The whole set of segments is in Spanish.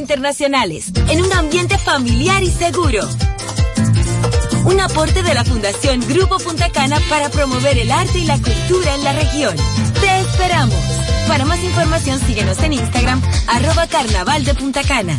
internacionales, en un ambiente familiar y seguro. Un aporte de la Fundación Grupo Punta Cana para promover el arte y la cultura en la región. Te esperamos. Para más información síguenos en Instagram, arroba carnaval de Punta Cana.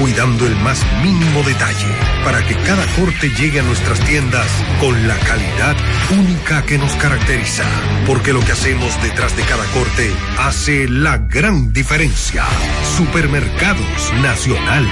cuidando el más mínimo detalle para que cada corte llegue a nuestras tiendas con la calidad única que nos caracteriza. Porque lo que hacemos detrás de cada corte hace la gran diferencia. Supermercados Nacional.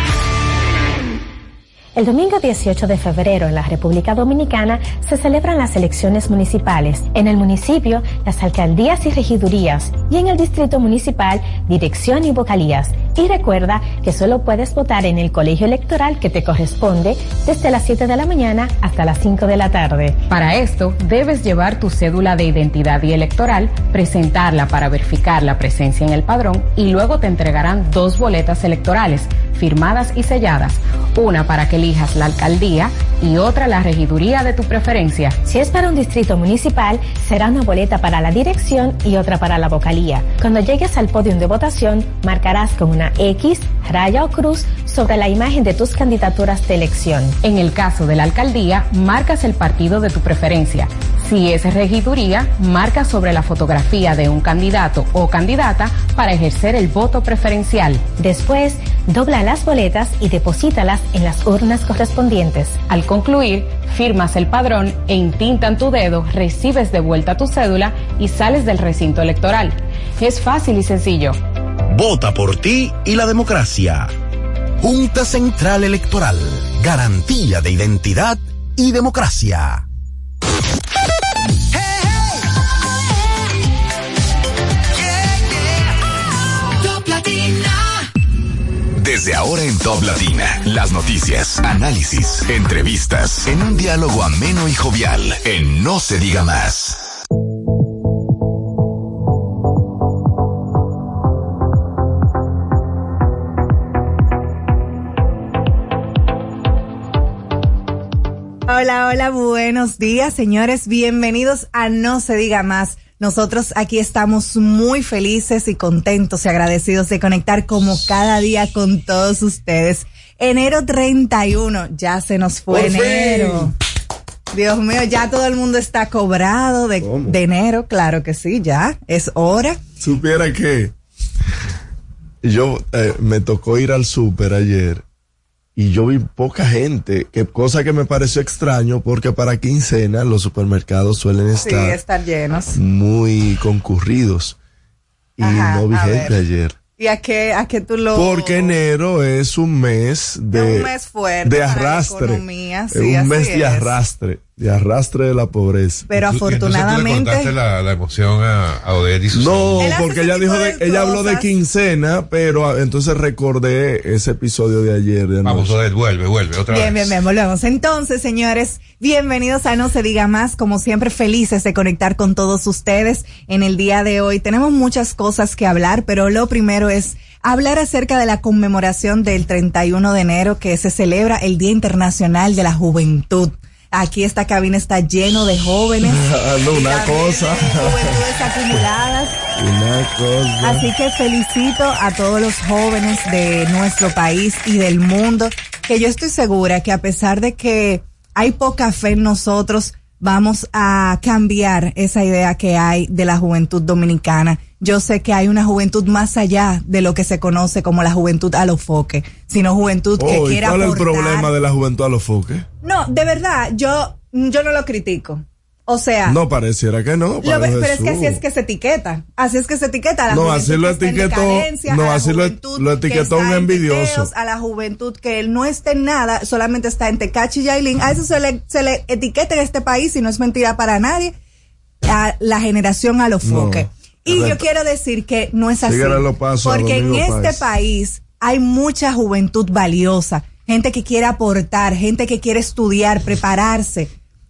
El domingo 18 de febrero en la República Dominicana se celebran las elecciones municipales. En el municipio, las alcaldías y regidurías y en el distrito municipal, dirección y vocalías. Y recuerda que solo puedes votar en el colegio electoral que te corresponde desde las 7 de la mañana hasta las 5 de la tarde. Para esto, debes llevar tu cédula de identidad y electoral, presentarla para verificar la presencia en el padrón y luego te entregarán dos boletas electorales firmadas y selladas, una para que elijas la alcaldía y otra la regiduría de tu preferencia. Si es para un distrito municipal, será una boleta para la dirección y otra para la vocalía. Cuando llegues al podio de votación, marcarás con una X, raya o cruz sobre la imagen de tus candidaturas de elección. En el caso de la alcaldía, marcas el partido de tu preferencia. Si es regiduría, marca sobre la fotografía de un candidato o candidata para ejercer el voto preferencial. Después, dobla las boletas y deposítalas en las urnas correspondientes. Al concluir, firmas el padrón e intintan tu dedo, recibes de vuelta tu cédula y sales del recinto electoral. Es fácil y sencillo. Vota por ti y la democracia. Junta Central Electoral. Garantía de identidad y democracia. Desde ahora en Top Latina, las noticias, análisis, entrevistas, en un diálogo ameno y jovial, en No se diga más. Hola, hola, buenos días, señores. Bienvenidos a No se diga más. Nosotros aquí estamos muy felices y contentos y agradecidos de conectar como cada día con todos ustedes. Enero 31, ya se nos fue enero. Dios mío, ya todo el mundo está cobrado de, de, enero, claro que sí, ya, es hora. Supiera que yo eh, me tocó ir al súper ayer y yo vi poca gente, que cosa que me pareció extraño porque para quincena los supermercados suelen estar, estar llenos, muy concurridos y no vi gente ayer. ¿Y a qué, a qué tú lo...? Porque enero es un mes de... un mes fuerte de arrastre. Economía, sí, un mes de arrastre, de arrastre de la pobreza. Pero Y tú- y entonces tú afortunadamente... le la, la emoción a, a y sus No, Él porque ella dijo, de, de ella habló de quincena, pero ah, entonces recordé ese episodio de ayer. De Vamos. Odette, vuelve, vuelve, otra Bien, vez. bien, bien, volvemos. Entonces, señores, bienvenidos a No Se Diga Más. Como siempre, felices de conectar con todos ustedes en el día de hoy. Tenemos muchas cosas que hablar, pero lo primero es hablar acerca de la conmemoración del 31 de enero que se celebra el Día Internacional de la Juventud. Aquí esta cabina está lleno de jóvenes. Ah, no, una cosa. Juventudes acumuladas. Una cosa. Así que felicito a todos los jóvenes de nuestro país y del mundo, que yo estoy segura que a pesar de que hay poca fe en nosotros, vamos a cambiar esa idea que hay de la juventud dominicana. Yo sé que hay una juventud más allá de lo que se conoce como la juventud a los foques, sino juventud que Oh, ¿y quiera ¿Cuál es el problema de la juventud a los foques? No, de verdad, yo, yo no lo critico. O sea, No pareciera que no. pero es que así es que se etiqueta. Así es que se etiqueta a la No, así lo que etiquetó- no, así lo- que etiquetó un en envidioso. teteos, a la juventud que él no esté en nada, solamente está en Tecachi y Yailin. A eso se le, se le etiqueta en este país y no es mentira para nadie. A la generación a los No, y yo quiero decir que no es así. Porque en este Páez. país hay mucha juventud valiosa, gente que quiere aportar, gente que quiere estudiar, prepararse.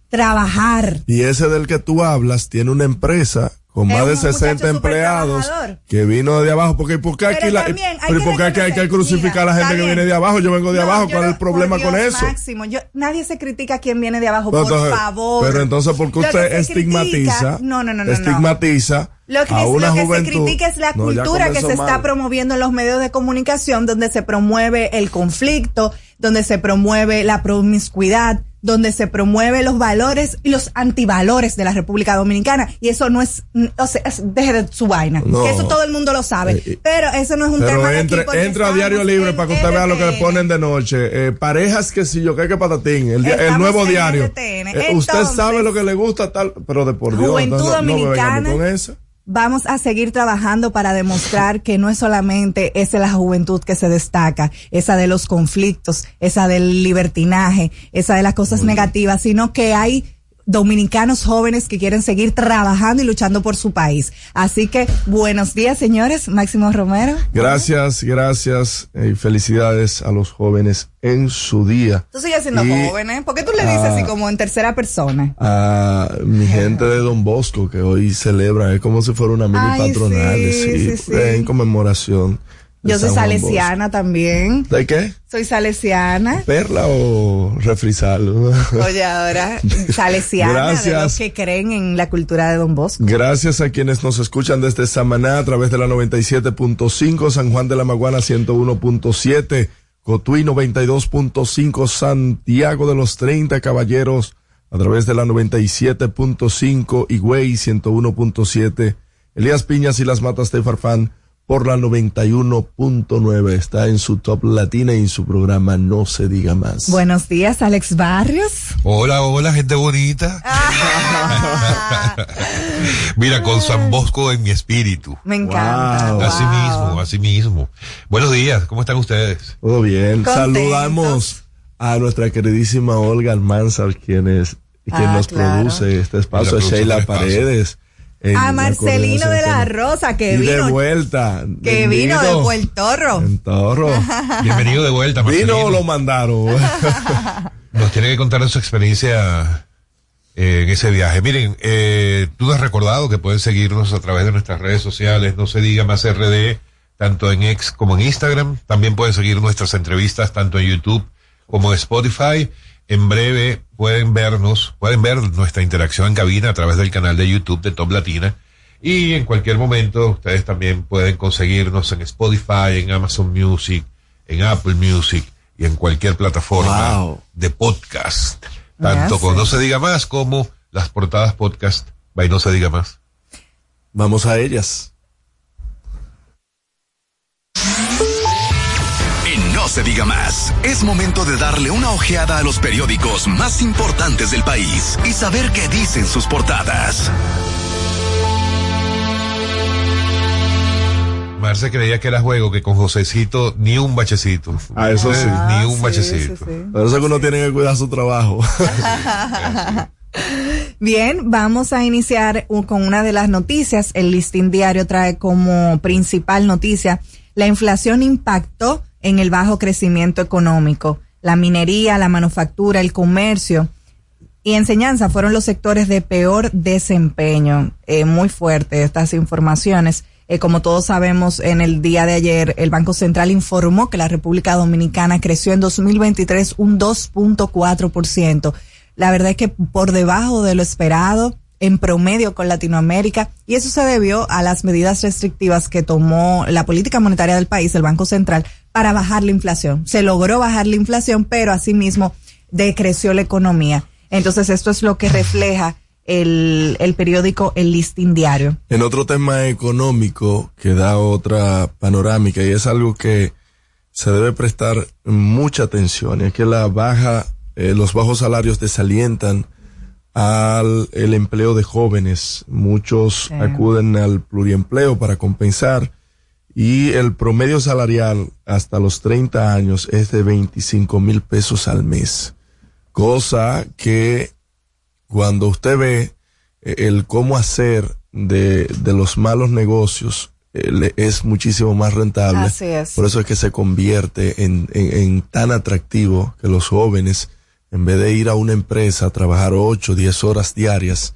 trabajar. Y ese del que tú hablas tiene una empresa con más de un muchacho 60 súper empleados que vino de abajo. Porque ¿por qué Pero aquí, la, hay pero que ¿por qué aquí hay que crucificar a la gente que viene de abajo? Yo vengo de No, abajo. ¿Cuál es el problema con eso? Máximo, yo, nadie se critica a quien viene de abajo, No, por entonces, favor. Pero entonces, ¿por qué usted critica- estigmatiza? no, no, no, no, no. Estigmatiza Lo que, a una lo que se critica es la cultura que se está promoviendo en los medios de comunicación, donde se promueve el conflicto, donde se promueve la promiscuidad, donde se promueve los valores y los antivalores de la República Dominicana. Y eso no es, mm, o sea, es- deje de su vaina. No. Que eso todo el mundo lo sabe. Eh, eh, pero eso no es un tema de entre, aquí porque entra a Diario Libre para que usted vea lo que le ponen de noche. Eh, parejas que si yo que que patatín. El, el nuevo diario. Eh, usted Entonces, sabe lo que le gusta, tal. Pero de por Dios. Juventud no, no, no me Dominicana. con eso. Vamos a seguir trabajando para demostrar que no es solamente esa la juventud que se destaca, esa de los conflictos, esa del libertinaje, esa de las cosas negativas, sino que hay dominicanos jóvenes que quieren seguir trabajando y luchando por su país. Así que buenos días, señores. Máximo Romero. Gracias, gracias eh, y felicidades a los jóvenes en su día. Tú sigues siendo Y joven, ¿eh? ¿Por qué tú le dices Ah. así como en tercera persona? A mi gente de Don Bosco que hoy celebra, es como si fuera una mini Ay, patronal, sí, sí, sí. en conmemoración. Yo soy salesiana también. ¿De qué? Soy salesiana. ¿Perla o refrisal? Oye, ahora, salesiana, de los Gracias. que creen en la cultura de Don Bosco. Gracias a quienes nos escuchan desde Samaná a través de la 97.5, San Juan de la Maguana 101.7, Cotuí 92.5, Santiago de los 30 Caballeros a través de la 97.5, Higüey 101.7, Elías Piñas y las Matas de Farfán por la 91.9. Está en su top latina y en su programa No se diga más. Buenos días, Alex Barrios. Hola, hola, gente bonita. Mira, con San Bosco en mi espíritu. Me encanta. Wow. Así wow. mismo, así mismo. Buenos días, ¿cómo están ustedes? Todo bien. Contentos. Saludamos a nuestra queridísima Olga Almanzar, quien es quien Ah, nos claro. produce este espacio, Sheila. Paredes. En A Marcelino de la. Rosa, que y de vino, vuelta. que vino de Bendito. Puerto Rico. En Toro. Bienvenido de vuelta, Vino Marcelino. o lo mandaron. Nos tiene que contar su experiencia eh, en ese viaje. Miren, eh, tú has recordado que pueden seguirnos a través de nuestras redes sociales, no se diga más RD, tanto en X como en Instagram. También pueden seguir nuestras entrevistas tanto en YouTube como en Spotify. En breve pueden vernos, pueden ver nuestra interacción en cabina a través del canal de YouTube de Top Latina. Y en cualquier momento ustedes también pueden conseguirnos en Spotify, en Amazon Music, en Apple Music y en cualquier plataforma Wow. de podcast. Tanto con. No se diga más como las portadas podcast by No se diga más. Vamos a ellas. Se diga más, es momento de darle una ojeada a los periódicos más importantes del país y saber qué dicen sus portadas. Marce creía que era juego, que con Josecito ni un bachecito. Ah, eso sí. Ni un sí, bachecito. sí, sí. Por eso que uno tiene que cuidar su trabajo. Bien, vamos a iniciar con una de las noticias. El listín diario trae como principal noticia la inflación impactó en el bajo crecimiento económico. La minería, la manufactura, el comercio y enseñanza fueron los sectores de peor desempeño. Eh, muy fuerte estas informaciones. Eh, como todos sabemos, en el día de ayer el Banco Central informó que la República Dominicana creció en 2023 un 2.4%. La verdad es que por debajo de lo esperado en promedio con Latinoamérica y eso se debió a las medidas restrictivas que tomó la política monetaria del país, el Banco Central, para bajar la inflación. Se logró bajar la inflación, pero asimismo decreció la economía. Entonces esto es lo que refleja el, periódico El Listín Diario. En otro tema económico que da otra panorámica y es algo que se debe prestar mucha atención, es que la baja, eh, los bajos salarios desalientan al el empleo de jóvenes. Muchos Sí. acuden al pluriempleo para compensar y el promedio salarial hasta los 30 años es de 25 mil pesos al mes. Cosa que cuando usted ve eh, el cómo hacer de, de los malos negocios eh, es muchísimo más rentable. Así es. Por eso es que se convierte en, en- en tan atractivo que los jóvenes en vez de ir a una empresa a trabajar 8, 10 horas diarias,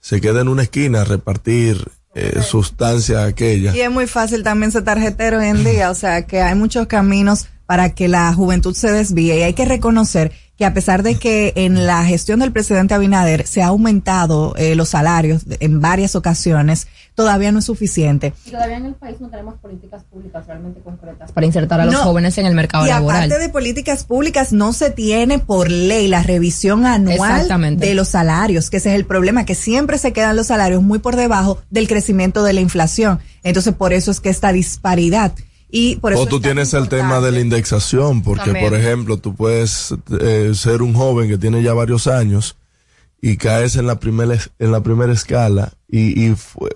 se queda en una esquina a repartir eh, sustancia aquella. Y es muy fácil también ser tarjetero hoy en día, o sea que hay muchos caminos para que la juventud se desvíe y hay que reconocer que a pesar de que en la gestión del presidente Abinader se ha aumentado eh, los salarios en varias ocasiones, todavía no es suficiente. Y todavía en el país no tenemos políticas públicas realmente concretas para insertar a los jóvenes en el mercado laboral. Y aparte de políticas públicas, no se tiene por ley la revisión anual de los salarios, que ese es el problema, que siempre se quedan los salarios muy por debajo del crecimiento de la inflación. Entonces, por eso es que esta disparidad y por eso o tú tienes el tema de la indexación, porque por ejemplo, tú puedes eh, ser un joven que tiene ya varios años y caes en la primera en la primera escala y, y fue,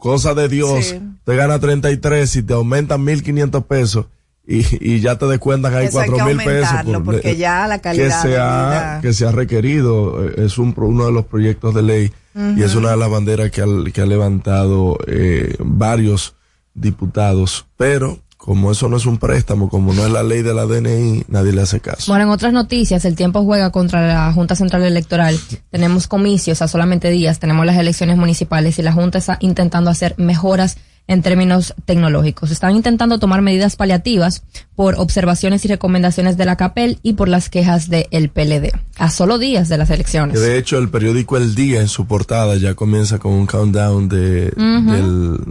cosa de Dios, te gana 33 y te aumentan 1500 pesos y, y ya te descuentan ahí cuatro mil pesos porque ya la calidad que se ha, que se ha requerido eh, es un, uno de los proyectos de ley y es una de las banderas que, que ha levantado eh, varios diputados, pero como eso no es un préstamo, como no es la ley de la DNI, nadie le hace caso. Bueno, en otras noticias, el tiempo juega contra la Junta Central Electoral. Tenemos comicios a solamente días, tenemos las elecciones municipales y la Junta está intentando hacer mejoras en términos tecnológicos. Están intentando tomar medidas paliativas por observaciones y recomendaciones de la CAPEL y por las quejas del el PLD, a solo días de las elecciones. De hecho, el periódico El Día en su portada ya comienza con un countdown de,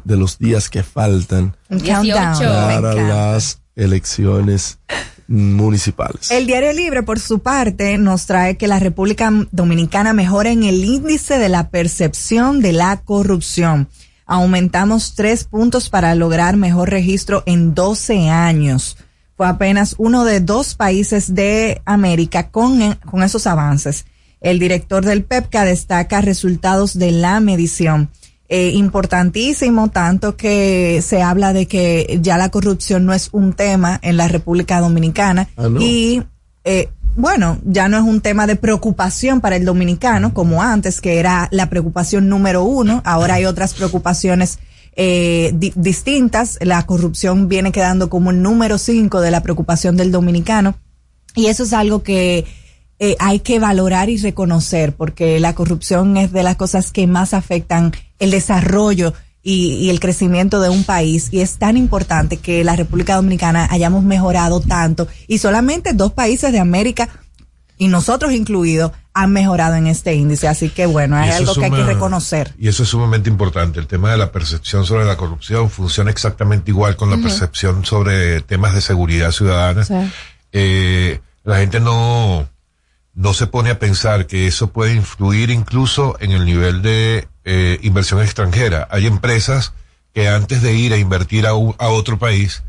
de los días que faltan para las elecciones municipales. El Diario Libre, por su parte, nos trae que la República Dominicana mejora en el índice de la percepción de la corrupción aumentamos tres puntos para lograr mejor registro en 12 años. Fue apenas uno de dos países de América con, con esos avances. El director del PEPCA destaca resultados de la medición. Eh, importantísimo, tanto que se habla de que ya la corrupción no es un tema en la República Dominicana ah, y eh, bueno, ya no es un tema de preocupación para el dominicano como antes, que era la preocupación número uno. Ahora hay otras preocupaciones eh, distintas. La corrupción viene quedando como el número cinco de la preocupación del dominicano. Y eso es algo que eh, hay que valorar y reconocer, porque la corrupción es de las cosas que más afectan el desarrollo y, el crecimiento de un país y es tan importante que la República Dominicana hayamos mejorado tanto y solamente dos países de América y nosotros incluidos han mejorado en este índice. Así que bueno, es algo que hay que reconocer. Y eso es sumamente importante. El tema de la percepción sobre la corrupción funciona exactamente igual con la percepción sobre temas de seguridad ciudadana. Eh, la gente no, no se pone a pensar que eso puede influir incluso en el nivel de eh, inversión extranjera. Hay empresas que antes de ir a invertir a, a, otro país,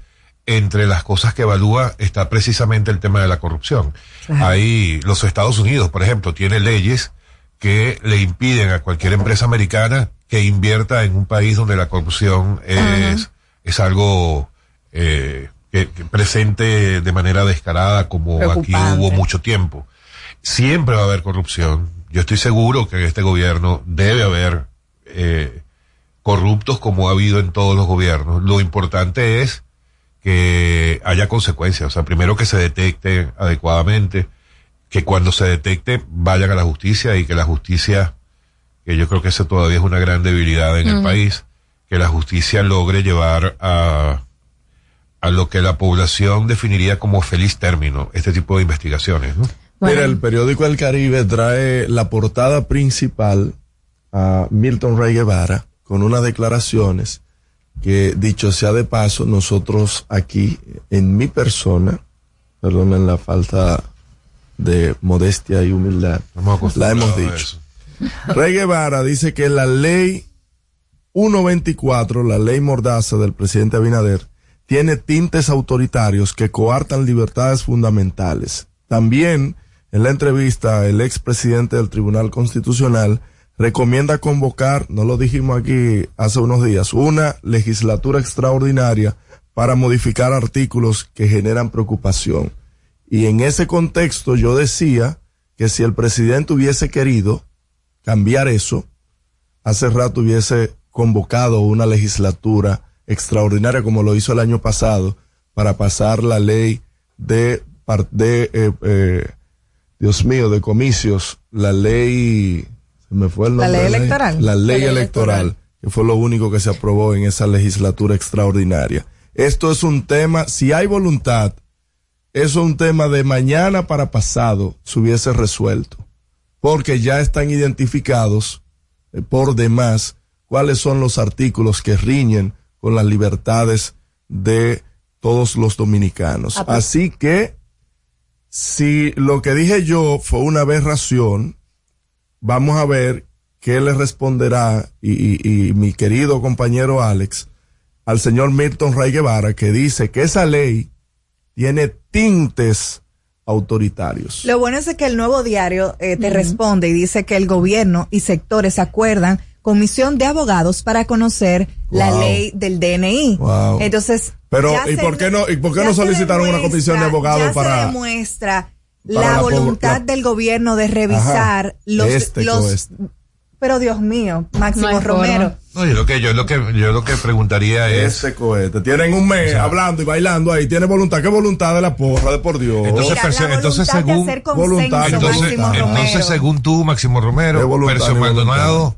entre las cosas que evalúa está precisamente el tema de la corrupción. Hay los Estados Unidos, por ejemplo, tiene leyes que le impiden a cualquier empresa americana que invierta en un país donde la corrupción es, es algo eh, que, presente de manera descarada como aquí hubo mucho tiempo. Siempre va a haber corrupción. Yo estoy seguro que en este gobierno debe haber eh, corruptos como ha habido en todos los gobiernos. Lo importante es que haya consecuencias. O sea, primero que se detecte adecuadamente, que cuando se detecte vayan a la justicia y que la justicia, que yo creo que eso todavía es una gran debilidad en el país, que la justicia logre llevar a, a lo que la población definiría como feliz término este tipo de investigaciones. Mira, el periódico El Caribe trae la portada principal a Milton Rey Guevara con unas declaraciones que, dicho sea de paso, nosotros aquí, en mi persona, perdonen la falta de modestia y humildad, la hemos dicho. Rey Guevara dice que la ley 124, la ley mordaza del presidente Abinader, tiene tintes autoritarios que coartan libertades fundamentales. También, en la entrevista, el expresidente del Tribunal Constitucional recomienda convocar, no lo dijimos aquí hace unos días, una legislatura extraordinaria para modificar artículos que generan preocupación. Y en ese contexto yo decía que si el presidente hubiese querido cambiar eso, hace rato hubiese convocado una legislatura extraordinaria como lo hizo el año pasado para pasar la ley de, de eh, eh, Dios mío, de comicios, la ley, me fue el La ley electoral. La ley La ley electoral, electoral. que fue lo único que se aprobó en esa legislatura extraordinaria. Esto es un tema, si hay voluntad, eso es un tema de mañana para pasado se hubiese resuelto, porque ya están identificados eh, por demás cuáles son los artículos que riñen con las libertades de todos los dominicanos. Ah, pues. Así que, si lo que dije yo fue una aberración, vamos a ver qué le responderá y, y- y mi querido compañero Alex al señor Milton Ray Guevara, que dice que esa ley tiene tintes autoritarios. Lo bueno es que el nuevo diario eh, te responde y dice que el gobierno y sectores acuerdan comisión de abogados para conocer la ley del DNI. Wow. Entonces, Pero, ¿y se- por qué no- y por qué no solicitaron una comisión de abogados ya para- se demuestra para la voluntad la- del gobierno de revisar Ajá. los, Este, los pero Dios mío, Máximo No Romero. No, yo lo que, yo lo que, yo lo que preguntaría es, Ese cohete. Tienen un mes O sea, hablando y bailando ahí. Tiene voluntad. ¿Qué voluntad de la porra? De por Dios. Entonces, Mira, entonces, según- voluntad, consenso, entonces, Máximo voluntad. Romero. entonces según tú, Máximo Romero, Percio. Maldonado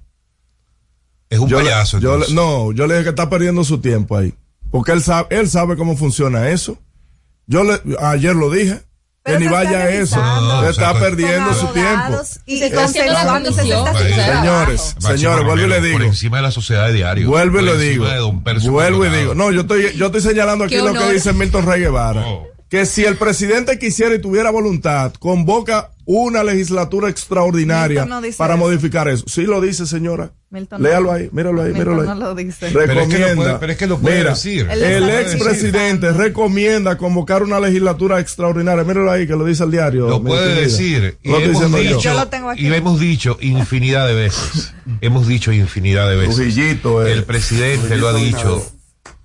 es un yo le- payaso. yo le- entonces. no, yo le dije que está perdiendo su tiempo ahí. Porque él sabe, él sabe cómo funciona eso. Yo le, ayer lo dije. Pero que ni vaya a eso. No, está perdiendo su tiempo. Y, Se está haciendo la Señores, señores, vuelvo y le digo. Por encima de la sociedad de diario. Vuelvo y le digo. Vuelvo y digo. No, yo estoy, yo estoy señalando aquí lo que dice Milton Rey Guevara. Que si el presidente quisiera y tuviera voluntad, convoca una legislatura extraordinaria no para eso. modificar eso. Sí lo dice, señora. Milton Léalo no. ahí, míralo ahí, Milton míralo ahí. no lo dice. Pero es que lo Recomienda. puede- pero es que lo puede Mira, decir. El expresidente recomienda convocar una legislatura extraordinaria. Míralo ahí, que lo dice el diario. Lo puede querida. decir. Y Lo hemos, diciendo yo. dicho, Yo lo tengo aquí. y hemos dicho infinidad de veces. hemos dicho infinidad de veces. Eh. El presidente lo ha dicho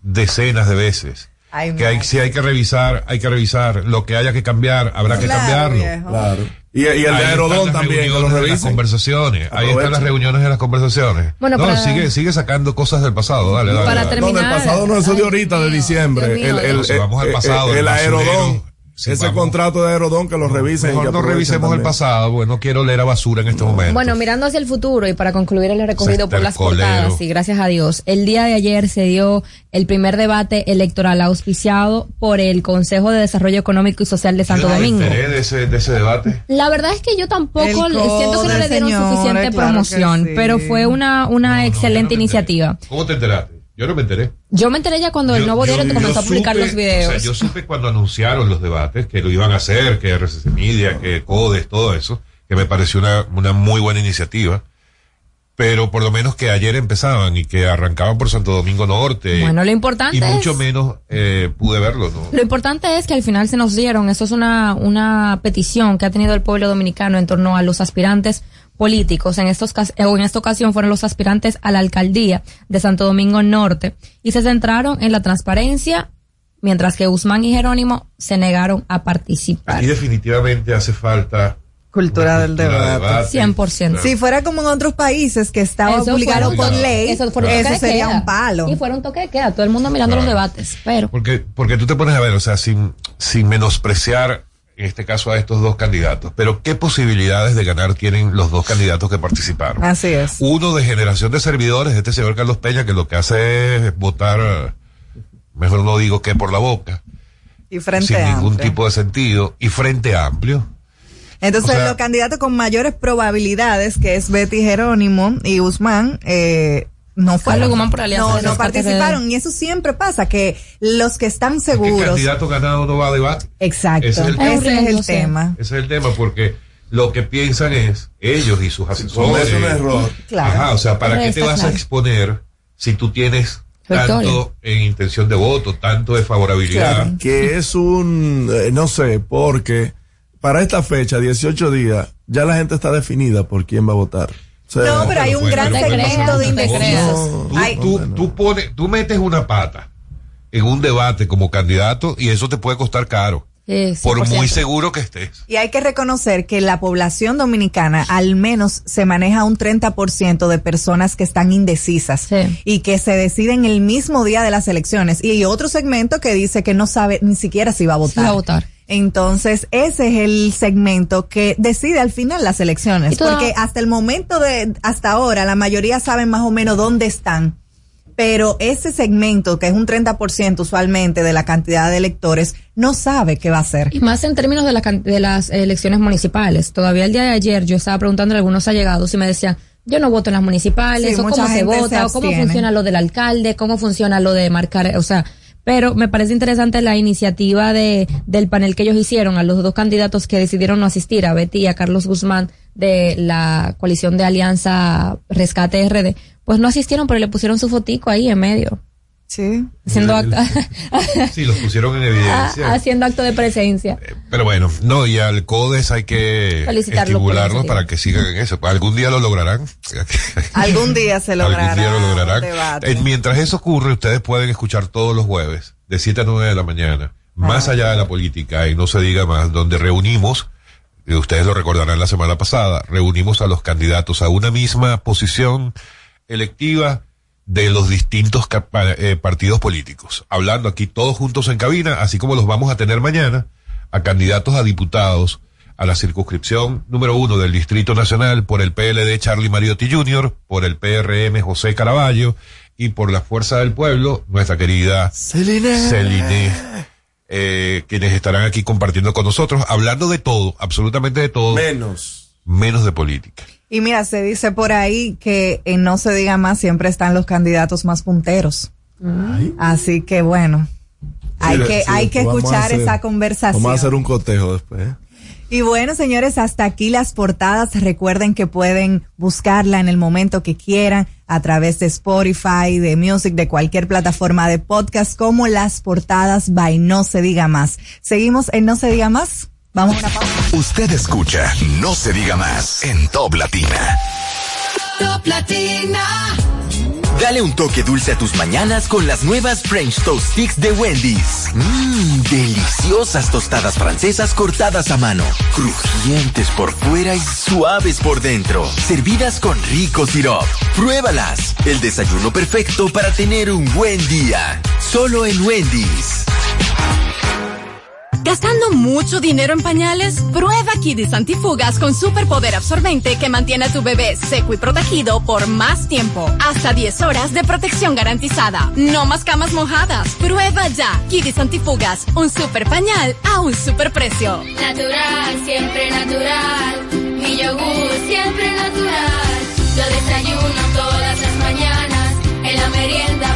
decenas de veces. Ay, que hay, si hay que revisar, hay que revisar. Lo que haya que cambiar, habrá que cambiarlo. viejo. Claro. Y, y el Ahí de están Aerodón también, que lo reuniones de las revisen. conversaciones. Ahí están las reuniones de las conversaciones. Bueno, no, para- sigue, sigue sacando cosas del pasado. Dale, dale. Para dale. terminar- No, del pasado no, eso de ahorita, de diciembre. Dios mío, el, el, vamos al pasado, el, el Aerodón. Si ese vamos- contrato de Aerodón que lo revisen. y Mejor que no revisemos el pasado, porque no quiero leer a basura en este momento. Bueno, mirando hacia el futuro y para concluir el recorrido por las Estercolero. portadas, y gracias a Dios, el día de ayer se dio el primer debate electoral auspiciado por el Consejo de Desarrollo Económico y Social de Santo Yo Domingo. enteré de ese, de ese debate. La verdad es que yo tampoco le- siento que no le dieron suficiente claro promoción, sí. pero fue una, una No, excelente no iniciativa. ¿Cómo te enteraste? Yo no me enteré. Yo me enteré ya cuando el nuevo diario comenzó a publicar supe- los videos. O sea, yo supe cuando anunciaron los debates que lo iban a hacer, que RCC Media, que CODES, todo eso, que me pareció una, una muy buena iniciativa. Pero por lo menos que ayer empezaban y que arrancaban por Santo Domingo Norte. Bueno, lo importante Y mucho es- menos eh, pude verlo, ¿no? Lo importante es que al final se nos dieron, esto es una, una petición que ha tenido el pueblo dominicano en torno a los aspirantes políticos. En, estos, en esta ocasión fueron los aspirantes a la alcaldía de Santo Domingo Norte y se centraron en la transparencia, mientras que Guzmán y Jerónimo se negaron a participar. Aquí definitivamente hace falta Cultura del debate. 100%. Si fuera como en otros países que estaba Eso obligado por ley, eso, sería queda. un palo. Y fuera un toque de queda, todo el mundo mirando Claro. los debates, pero Porque, porque tú te pones a ver, o sea, sin, sin menospreciar en este caso a estos dos candidatos, pero ¿qué posibilidades de ganar tienen los dos candidatos que participaron? Así es. Uno de generación de servidores, este señor Carlos Peña, que lo que hace es votar, mejor no digo que por la boca, Y frente sin ningún tipo de sentido, y frente amplio. Entonces, o sea- los candidatos con mayores probabilidades, que es Betty Jerónimo y Guzmán, eh, no fueron. Por alianza no, participaron. Y eso siempre pasa, que los que están Es que el seguros. candidato ganado no va a debate. Exacto. Ese es el Ese es tema. el Sí. tema. Ese es el tema, porque lo que piensan es ellos y sus asesores. Comete un error. Claro. Ajá, o sea, ¿para Pero qué te vas a exponer si tú tienes Victoria. tanto en intención de voto, tanto de favorabilidad? Claro. que es un, eh, no sé, porque para esta fecha, 18 días, ya la gente está definida por quién va a votar. No, pero hay un bueno, gran segmento de indecisos. Tú, Hay- tú, tú pones, tú metes una pata en un debate como candidato y eso te puede costar caro, por 100%. muy seguro que estés. Y hay que reconocer que la población dominicana al menos se maneja un 30% de personas que están indecisas Sí. y que se deciden el mismo día de las elecciones. Y hay otro segmento que dice que no sabe ni siquiera si va a votar. Sí va a votar. Entonces, ese es el segmento que decide al final las elecciones, porque hasta el momento de, hasta ahora, la mayoría saben más o menos dónde están, pero ese segmento, que es un 30% usualmente de la cantidad de electores, no sabe qué va a hacer. Y más en términos de, la, de las elecciones municipales. Todavía el día de ayer yo estaba preguntando a algunos allegados y me decían, yo no voto en las municipales, o cómo se vota, o cómo funciona lo del alcalde, cómo funciona lo de marcar, o sea, pero me parece interesante la iniciativa de, del panel que ellos hicieron a los dos candidatos que decidieron no asistir, a Betty y a Carlos Guzmán de la coalición de Alianza Rescate RD, pues no asistieron, pero le pusieron su fotico ahí en medio. Sí. Haciendo acto. sí, los pusieron en evidencia. Haciendo acto de presencia. Eh, pero bueno, no, y al CODES hay que estimularlos para que sigan en eso. Algún día lo lograrán. Algún día se logrará. Algún día lo lograrán. Eh, mientras eso ocurre, ustedes pueden escuchar todos los jueves, de 7 a 9 de la mañana, más ah. allá de la política, y no se diga más, donde reunimos ustedes lo recordarán la semana pasada, reunimos a los candidatos a una misma posición electiva de los distintos eh, partidos políticos, hablando aquí todos juntos en cabina, así como los vamos a tener mañana, a candidatos a diputados a la circunscripción número uno del Distrito Nacional por el PLD Charlie Mariotti Jr., por el PRM José Caraballo y por la Fuerza del Pueblo, nuestra querida Celine. Eh, quienes estarán aquí compartiendo con nosotros, hablando de todo, absolutamente de todo. Menos. Menos de política. Y mira, se dice por ahí que en No se diga más siempre están los candidatos más punteros. Así que bueno, hay que, hay que escuchar esa conversación. Vamos a hacer un cotejo después. ¿eh? Y bueno, señores, hasta aquí las portadas. Recuerden que pueden buscarla en el momento que quieran a través de Spotify, de Music, de cualquier plataforma de podcast, como las portadas by No se diga más. Seguimos en No se diga más. Vamos a una pausa. Usted escucha No se diga más en Top Latina. Top Latina. Dale un toque dulce a tus mañanas con las nuevas French Toast Sticks de Wendy's. Mmm, deliciosas tostadas francesas cortadas a mano, crujientes por fuera y suaves por dentro, servidas con rico sirop. Pruébalas, el desayuno perfecto para tener un buen día. Solo en Wendy's. ¿Gastando mucho dinero en pañales? Prueba Kidis Antifugas con superpoder absorbente que mantiene a tu bebé seco y protegido por más tiempo. Hasta 10 horas de protección garantizada. No más camas mojadas. Prueba ya. Kidis Antifugas, un super pañal a un super precio. Natural, siempre natural. Mi yogur, siempre natural. Yo desayuno todas las mañanas. En la merienda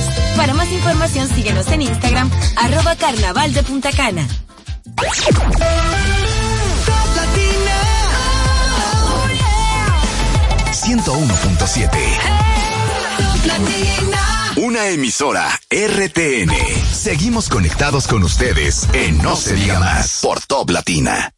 Para más información síguenos en Instagram, arroba carnaval de Punta Cana. 101.7. Una emisora RTN. Seguimos conectados con ustedes en No se diga más por Top Latina.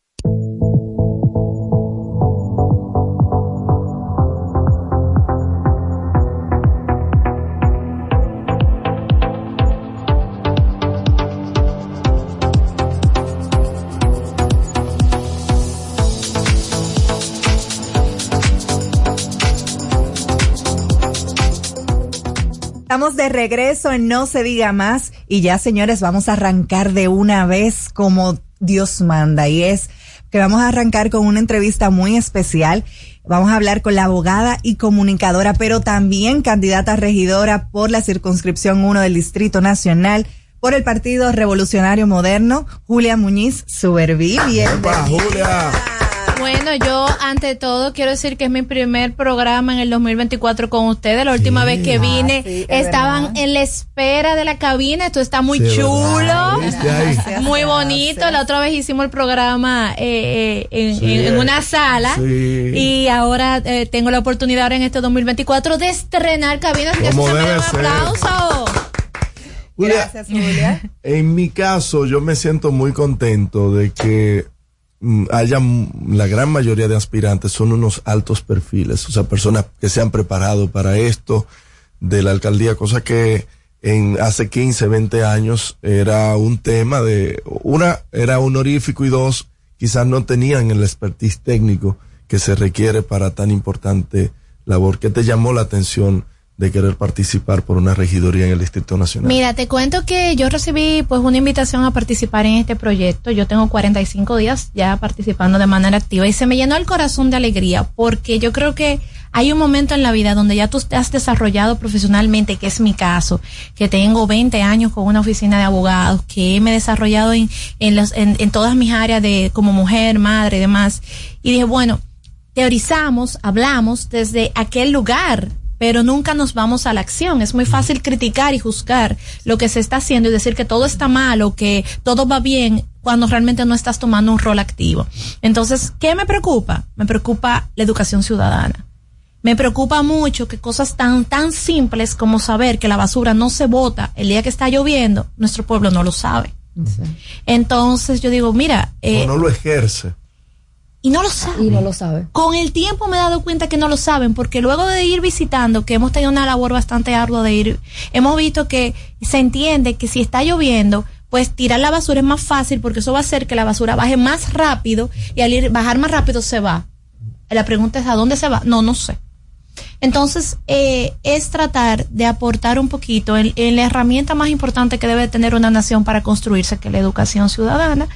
Estamos de regreso en No se diga más y ya señores vamos a arrancar de una vez como Dios manda y es que vamos a arrancar con una entrevista muy especial. Vamos a hablar con la abogada y comunicadora, pero también candidata regidora por la circunscripción 1 del Distrito Nacional por el Partido Revolucionario Moderno, Julia Muñiz Suberví. Bienvenida. Julia. Bueno, yo ante todo quiero decir que es mi primer programa en el 2024 con ustedes. La última vez que vine ah, estaban en la espera de la cabina. Esto está muy chulo, muy bonito. La otra vez hicimos el programa eh, eh, en, una sala y ahora eh, tengo la oportunidad ahora en este 2024 de estrenar cabinas. Ser. aplauso. Gracias, Julia. En mi caso, yo me siento muy contento de que haya la gran mayoría de aspirantes son unos altos perfiles, o sea, personas que se han preparado para esto de la alcaldía, cosa que en hace 15, 20 años era un tema de, una, era honorífico y dos, quizás no tenían el expertise técnico que se requiere para tan importante labor. ¿Qué te llamó la atención de querer participar por una regidoría en el Distrito Nacional? Mira, te cuento que yo recibí pues una invitación a participar en este proyecto. Yo tengo 45 días ya participando de manera activa y se me llenó el corazón de alegría porque yo creo que hay un momento en la vida donde ya tú te has desarrollado profesionalmente, que es mi caso, que tengo 20 años con una oficina de abogados, que me he desarrollado en, en, los, en, en todas mis áreas de como mujer, madre y demás. Y dije, bueno, teorizamos, hablamos desde aquel lugar pero nunca nos vamos a la acción. Es muy fácil criticar y juzgar lo que se está haciendo y decir que todo está mal o que todo va bien cuando realmente no estás tomando un rol activo. Entonces, ¿qué me preocupa? Me preocupa la educación ciudadana. Me preocupa mucho que cosas tan, tan simples como saber que la basura no se bota el día que está lloviendo, nuestro pueblo no lo sabe. Entonces yo digo, mira... Eh, no lo ejerce y no lo saben. Y no lo sabe. Con el tiempo me he dado cuenta que no lo saben, porque luego de ir visitando, que hemos tenido una labor bastante ardua de ir, hemos visto que se entiende que si está lloviendo, pues tirar la basura es más fácil, porque eso va a hacer que la basura baje más rápido y al ir, bajar más rápido se va. La pregunta es, ¿a dónde se va? No, no sé. Entonces, eh, es tratar de aportar un poquito en, en, la herramienta más importante que debe tener una nación para construirse, que es la educación ciudadana,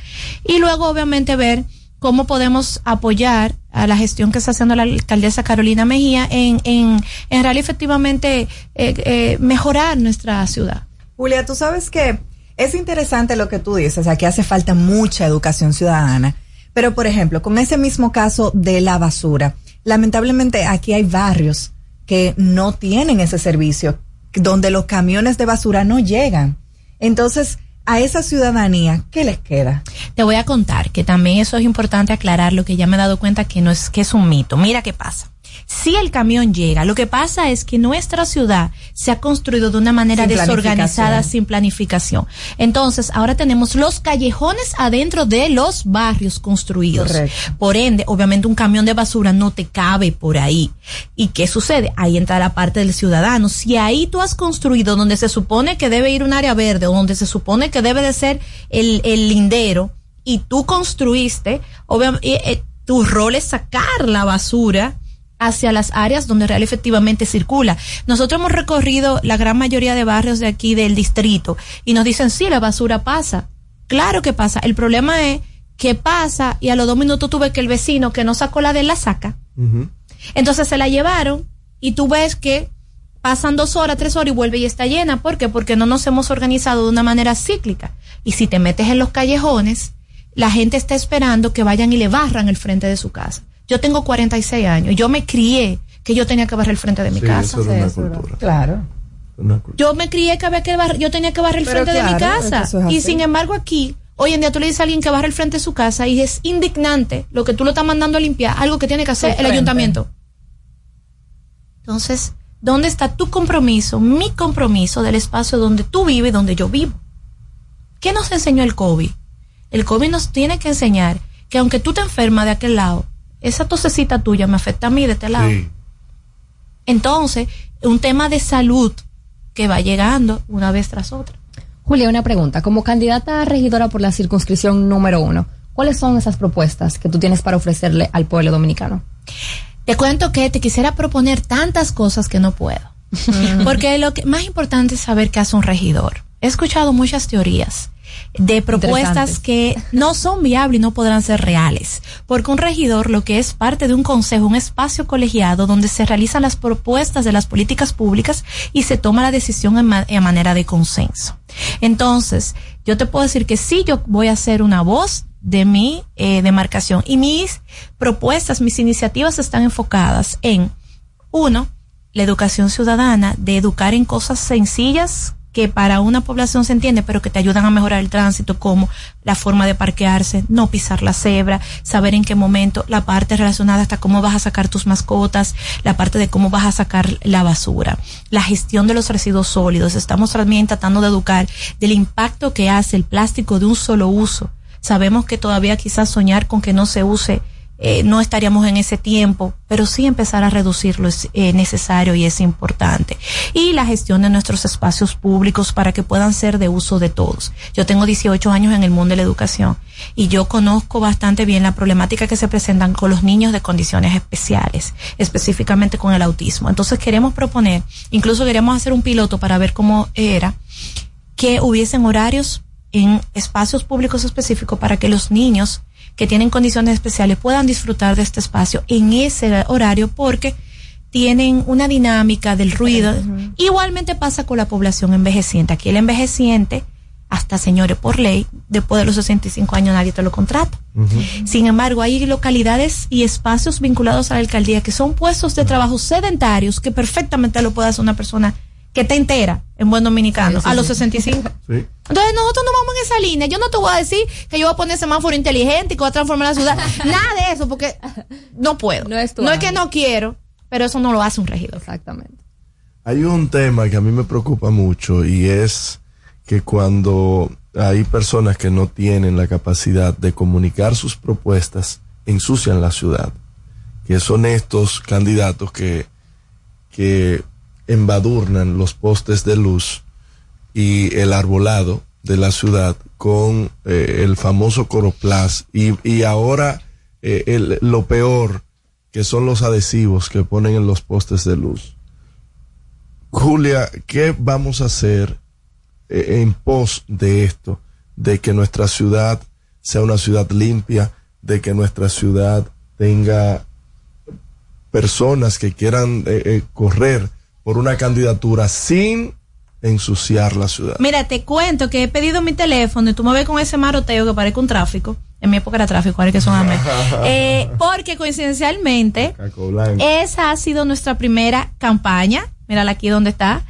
y luego obviamente ver cómo podemos apoyar a la gestión que está haciendo la alcaldesa Carolina Mejía en, en, en realidad efectivamente eh, eh, mejorar nuestra ciudad. Julia, tú sabes que es interesante lo que tú dices, aquí hace falta mucha educación ciudadana, pero por ejemplo, con ese mismo caso de la basura, lamentablemente aquí hay barrios que no tienen ese servicio, donde los camiones de basura no llegan. Entonces, a esa ciudadanía, ¿qué les queda? Te voy a contar que también eso es importante aclarar lo que ya me he dado cuenta que no es que es un mito. Mira qué pasa si el camión llega. Lo que pasa es que nuestra ciudad se ha construido de una manera desorganizada, sin planificación. Entonces, ahora tenemos los callejones adentro de los barrios construidos. Por ende, obviamente un camión de basura no te cabe por ahí. ¿Y qué sucede? Ahí entra la parte del ciudadano. Si ahí tú has construido donde se supone que debe ir un área verde o donde se supone que debe de ser el, el lindero y tú construiste, obviamente, eh, eh, tu rol es sacar la basura hacia las áreas donde real efectivamente circula. Nosotros hemos recorrido la gran mayoría de barrios de aquí del distrito y nos dicen, sí, la basura pasa. Claro que pasa. El problema es que pasa y a los dos minutos tuve que el vecino que no sacó la de la saca. Entonces se la llevaron y tú ves que pasan dos horas, tres horas y vuelve y está llena. ¿Por qué? Porque no nos hemos organizado de una manera cíclica. Y si te metes en los callejones, la gente está esperando que vayan y le barran el frente de su casa. Yo tengo 46 años. Yo me crié que yo tenía que barrer el frente de mi casa. Claro. Yo me crié que había que barrer, yo tenía que barrer el frente de mi casa. y sin embargo aquí, hoy en día tú le dices a alguien que barre el frente de su casa y es indignante lo que tú lo estás mandando a limpiar, algo que tiene que hacer el ayuntamiento. Entonces, ¿dónde está tu compromiso, mi compromiso del espacio donde tú vives y donde yo vivo? ¿Qué nos enseñó el COVID? El COVID nos tiene que enseñar que aunque tú te enfermas de aquel lado, esa tosecita tuya me afecta a mí de este lado. Entonces, un tema de salud que va llegando una vez tras otra. Julia, una pregunta. Como candidata a regidora por la circunscripción número uno, ¿cuáles son esas propuestas que tú tienes para ofrecerle al pueblo dominicano? Te cuento que te quisiera proponer tantas cosas que no puedo. Porque lo que más importante es saber qué hace un regidor. He escuchado muchas teorías de propuestas que no son viables y no podrán ser reales. Porque un regidor lo que es parte de un consejo, un espacio colegiado donde se realizan las propuestas de las políticas públicas y se toma la decisión en, manera de consenso. Entonces, yo te puedo decir que sí, yo voy a ser una voz de mi eh, demarcación. Y mis propuestas, mis iniciativas están enfocadas en, uno, la educación ciudadana, de educar en cosas sencillas que para una población se entiende, pero que te ayudan a mejorar el tránsito, como la forma de parquearse, no pisar la cebra, saber en qué momento, la parte relacionada hasta cómo vas a sacar tus mascotas, la parte de cómo vas a sacar la basura, la gestión de los residuos sólidos. Estamos también tratando de educar del impacto que hace el plástico de un solo uso. Sabemos que todavía quizás soñar con que no se use eh, no estaríamos en ese tiempo, pero sí empezar a reducirlo es eh, necesario y es importante. Y la gestión de nuestros espacios públicos para que puedan ser de uso de todos. Yo tengo 18 años en el mundo de la educación y yo conozco bastante bien la problemática que se presentan con los niños de condiciones especiales, específicamente con el autismo. Entonces queremos proponer, incluso queremos hacer un piloto para ver cómo era, que hubiesen horarios en espacios públicos específicos para que los niños que tienen condiciones especiales puedan disfrutar de este espacio en ese horario porque tienen una dinámica del ruido. Igualmente pasa con la población envejeciente. Aquí el envejeciente, hasta señores por ley, después de los 65 años nadie te lo contrata. Sin embargo, hay localidades y espacios vinculados a la alcaldía que son puestos de trabajo sedentarios que perfectamente lo puede hacer una persona que te entera en buen dominicano a los 65. Entonces nosotros no vamos en esa línea. Yo no te voy a decir que yo voy a poner semáforo inteligente y que voy a transformar la ciudad. Nada de eso, porque no puedo. No es, no es que no quiero, pero eso no lo hace un regidor. Exactamente. Hay un tema que a mí me preocupa mucho y es que cuando hay personas que no tienen la capacidad de comunicar sus propuestas, ensucian la ciudad. Que son estos candidatos que, que embadurnan los postes de luz y el arbolado de la ciudad con eh, el famoso coroplast y, y ahora eh, lo peor que son los adhesivos que ponen en los postes de luz. Julia, ¿qué vamos a hacer eh, en pos de esto? De que nuestra ciudad sea una ciudad limpia, de que nuestra ciudad tenga personas que quieran correr por una candidatura sin ensuciar la ciudad. Mira, te cuento que he pedido mi teléfono y tú me ves con ese maroteo que parece un tráfico. En mi época era tráfico, ahora que son amén. eh, porque coincidencialmente, esa ha sido nuestra primera campaña. Mírala aquí donde está.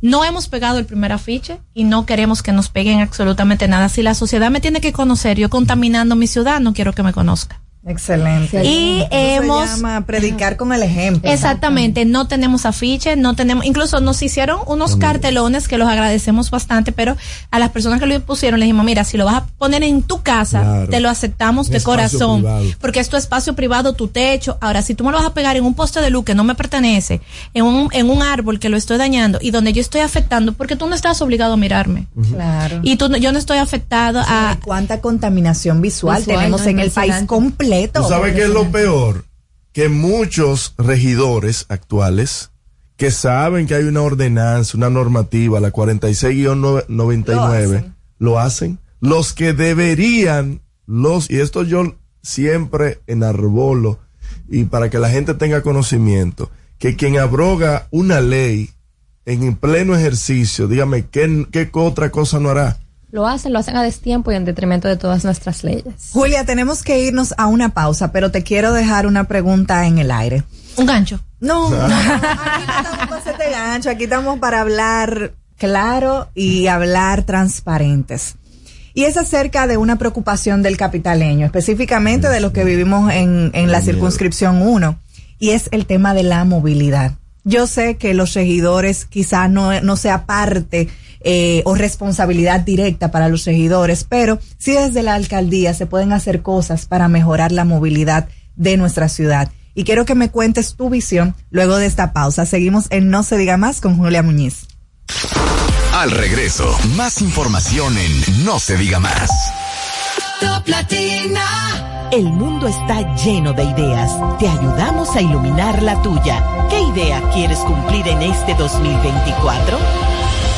No hemos pegado el primer afiche y no queremos que nos peguen absolutamente nada. Si la sociedad me tiene que conocer, yo contaminando mi ciudad, no quiero que me conozca. Excelente. Y hemos se llama predicar con el ejemplo. Exactamente, no tenemos afiches, no tenemos, incluso nos hicieron unos cartelones que los agradecemos bastante, pero a las personas que lo pusieron le dijimos, mira, si lo vas a poner en tu casa, te lo aceptamos de corazón, porque es tu espacio privado, tu techo. Ahora, si tú me lo vas a pegar en un poste de luz que no me pertenece, en un, en un árbol que lo estoy dañando y donde yo estoy afectando, porque tú no estás obligado a mirarme. Claro. Y tú, yo no estoy afectado a... ¿Cuánta contaminación visual, tenemos en el país completo? ¿Tú sabes qué es lo peor? Que muchos regidores actuales que saben que hay una ordenanza, una normativa, la 46-99, lo hacen. Los que deberían, los, y esto yo siempre enarbolo, y para que la gente tenga conocimiento, que quien abroga una ley en pleno ejercicio, dígame, ¿qué, qué otra cosa no hará? Lo hacen, lo hacen a destiempo y en detrimento de todas nuestras leyes. Julia, tenemos que irnos a una pausa, pero te quiero dejar una pregunta en el aire. Un gancho. No, no, aquí no estamos para este gancho, aquí estamos para hablar claro y hablar transparentes. Y es acerca de una preocupación del capitaleño, específicamente de lo que vivimos en, en la circunscripción 1, y es el tema de la movilidad. Yo sé que los regidores quizás no, no sea parte eh, o responsabilidad directa para los regidores, pero sí desde la alcaldía se pueden hacer cosas para mejorar la movilidad de nuestra ciudad. Y quiero que me cuentes tu visión luego de esta pausa. Seguimos en No se diga más con Julia Muñiz. Al regreso, más información en No se diga más. Top Latina. El mundo está lleno de ideas. Te ayudamos a iluminar la tuya. ¿Qué idea quieres cumplir en este 2024?